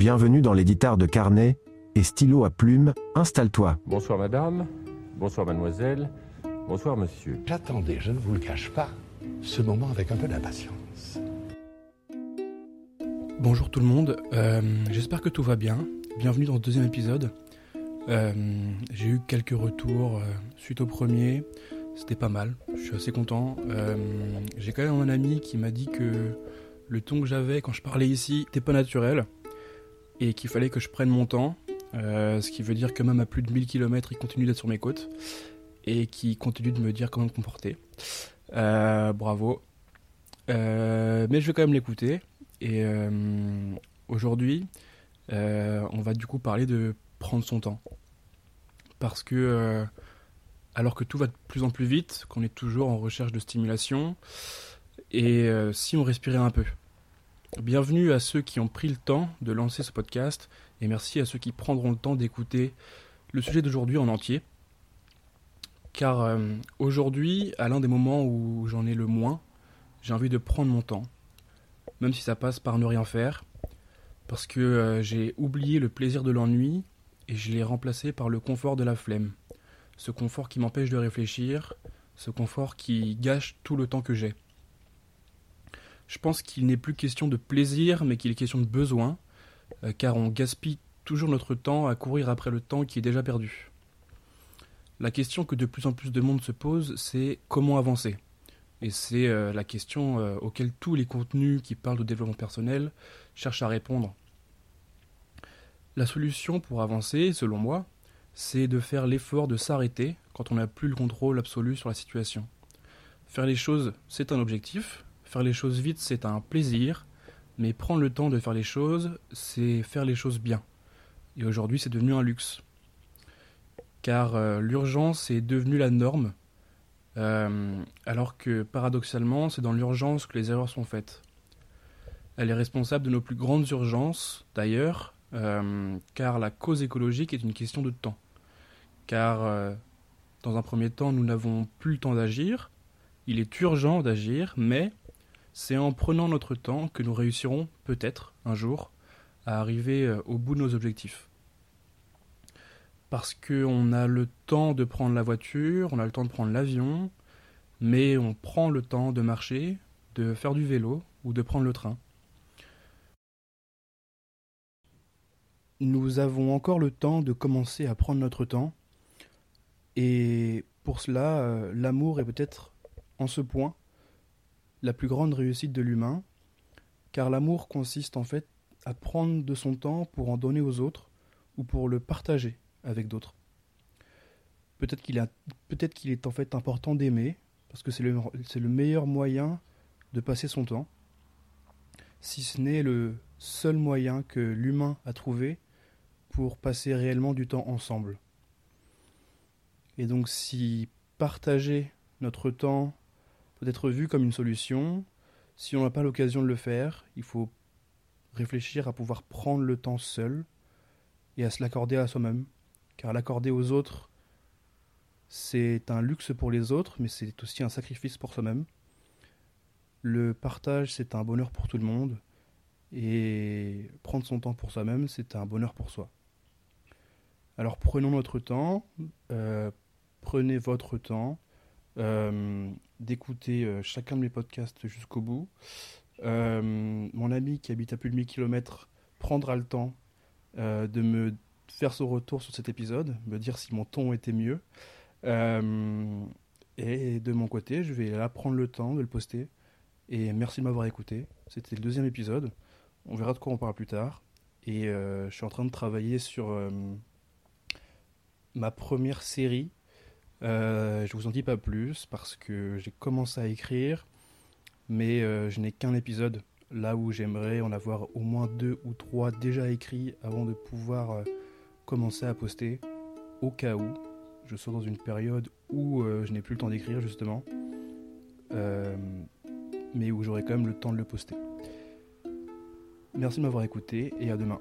Bienvenue dans l'éditeur de carnet et stylo à plume, installe-toi. Bonsoir madame, bonsoir mademoiselle, bonsoir monsieur. J'attendais, je ne vous le cache pas, ce moment avec un peu d'impatience. Bonjour tout le monde, euh, j'espère que tout va bien. Bienvenue dans ce deuxième épisode. Euh, J'ai eu quelques retours euh, suite au premier, c'était pas mal, je suis assez content. Euh, J'ai quand même un ami qui m'a dit que le ton que j'avais quand je parlais ici n'était pas naturel et qu'il fallait que je prenne mon temps. Euh, ce qui veut dire que même à plus de 1000 km, il continue d'être sur mes côtes et qui continue de me dire comment me comporter. Euh, bravo. Euh, mais je vais quand même l'écouter. Et aujourd'hui, on va du coup parler de prendre son temps. Parce que, alors que tout va de plus en plus vite, qu'on est toujours en recherche de stimulation, et si on respirait un peu. Bienvenue à ceux qui ont pris le temps de lancer ce podcast, et merci à ceux qui prendront le temps d'écouter le sujet d'aujourd'hui en entier. Car euh, aujourd'hui, à l'un des moments où j'en ai le moins, j'ai envie de prendre mon temps, même si ça passe par ne rien faire, parce que euh, j'ai oublié le plaisir de l'ennui et je l'ai remplacé par le confort de la flemme. Ce confort qui m'empêche de réfléchir, ce confort qui gâche tout le temps que j'ai. Je pense qu'il n'est plus question de plaisir, mais qu'il est question de besoin, euh, car on gaspille toujours notre temps à courir après le temps qui est déjà perdu. La question que de plus en plus de monde se pose, c'est comment avancer? Et c'est euh, la question euh, auquel tous les contenus qui parlent de développement personnel cherchent à répondre. La solution pour avancer, selon moi, c'est de faire l'effort de s'arrêter quand on n'a plus le contrôle absolu sur la situation. Faire les choses, c'est un objectif, faire les choses vite, c'est un plaisir, mais prendre le temps de faire les choses, c'est faire les choses bien. Et aujourd'hui, c'est devenu un luxe. Car euh, l'urgence est devenue la norme, euh, alors que paradoxalement, c'est dans l'urgence que les erreurs sont faites. Elle est responsable de nos plus grandes urgences, d'ailleurs, euh, car la cause écologique est une question de temps. Car, dans un premier temps, nous n'avons plus le temps d'agir, il est urgent d'agir, mais c'est en prenant notre temps que nous réussirons, peut-être, un jour, à arriver euh, au bout de nos objectifs. Parce qu'on a le temps de prendre la voiture, on a le temps de prendre l'avion, mais on prend le temps de marcher, de faire du vélo ou de prendre le train. Nous avons encore le temps de commencer à prendre notre temps, et pour cela, euh, l'amour est peut-être, en ce point, la plus grande réussite de l'humain, car l'amour consiste en fait à prendre de son temps pour en donner aux autres ou pour le partager avec d'autres. Peut-être qu'il est, en fait important d'aimer, parce que c'est le meilleur moyen de passer son temps, si ce n'est le seul moyen que l'humain a trouvé pour passer réellement du temps ensemble. Et donc si partager notre temps peut être vu comme une solution, si on n'a pas l'occasion de le faire, il faut réfléchir à pouvoir prendre le temps seul et à se l'accorder à soi-même. Car l'accorder aux autres, c'est un luxe pour les autres, mais c'est aussi un sacrifice pour soi-même. Le partage, c'est un bonheur pour tout le monde. Et prendre son temps pour soi-même, c'est un bonheur pour soi. Alors prenons notre temps, euh, prenez votre temps d'écouter euh, chacun de mes podcasts jusqu'au bout. Euh, mon ami qui habite à plus de 1000 km prendra le temps euh, de me faire son retour sur cet épisode, me dire si mon ton était mieux. Euh, et de mon côté, je vais là prendre le temps de le poster. Et merci de m'avoir écouté. C'était le deuxième épisode. On verra de quoi on parle plus tard. Et euh, je suis en train de travailler sur euh, ma première série. Euh, je vous en dis pas plus parce que j'ai commencé à écrire, mais euh, je n'ai qu'un épisode. Là où j'aimerais en avoir au moins deux ou trois déjà écrits avant de pouvoir euh, commencer à poster, au cas où je sois dans une période où je n'ai plus le temps d'écrire justement, mais où j'aurai quand même le temps de le poster. Merci de m'avoir écouté et à demain.